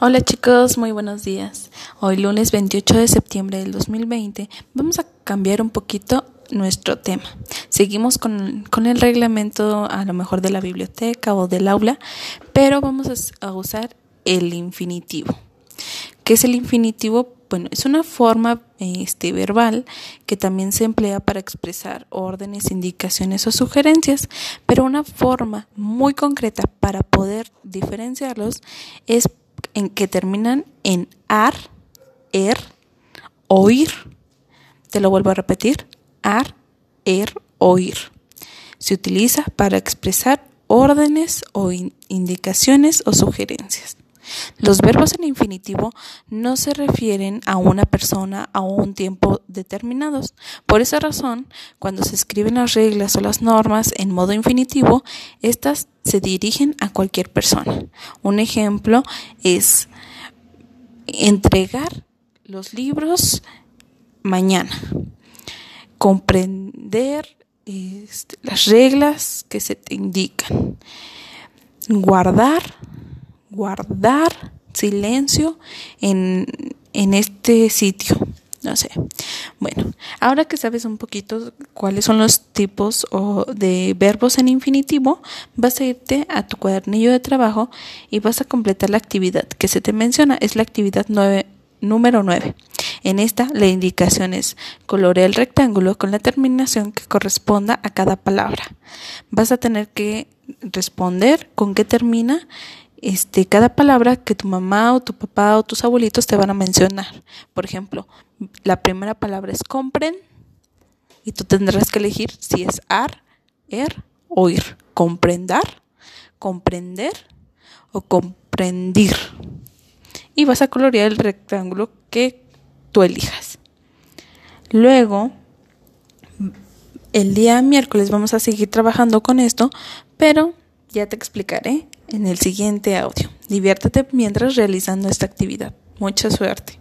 Hola chicos, muy buenos días. Hoy lunes 28 de septiembre del 2020 vamos a cambiar un poquito nuestro tema. Seguimos con, el reglamento a lo mejor de la biblioteca o del aula, pero vamos a, usar el infinitivo. ¿Qué es el infinitivo? Bueno, es una forma este, verbal que también se emplea para expresar órdenes, indicaciones o sugerencias, pero una forma muy concreta para poder diferenciarlos es en que terminan en ar, er, oír. Te lo vuelvo a repetir, ar, er, oír. Se utiliza para expresar órdenes o indicaciones o sugerencias. Los verbos en infinitivo no se refieren a una persona a un tiempo determinados. Por esa razón, cuando se escriben las reglas o las normas en modo infinitivo, estas se dirigen a cualquier persona. Un ejemplo es entregar los libros mañana, comprender este, las reglas que se te indican, guardar guardar silencio en, en este sitio. No sé. Bueno, ahora que sabes un poquito cuáles son los tipos o de verbos en infinitivo, vas a irte a tu cuadernillo de trabajo y vas a completar la actividad que se te menciona. Es la actividad número 9. En esta, la indicación es colorea el rectángulo con la terminación que corresponda a cada palabra. Vas a tener que responder con qué termina este, cada palabra que tu mamá o tu papá o tus abuelitos te van a mencionar. Por ejemplo, la primera palabra es compren y tú tendrás que elegir si es ar, er o ir. Comprendar, comprender o comprendir. Y vas a colorear el rectángulo que tú elijas. Luego, el día miércoles vamos a seguir trabajando con esto, pero ya te explicaré en el siguiente audio. Diviértete mientras realizando esta actividad. Mucha suerte.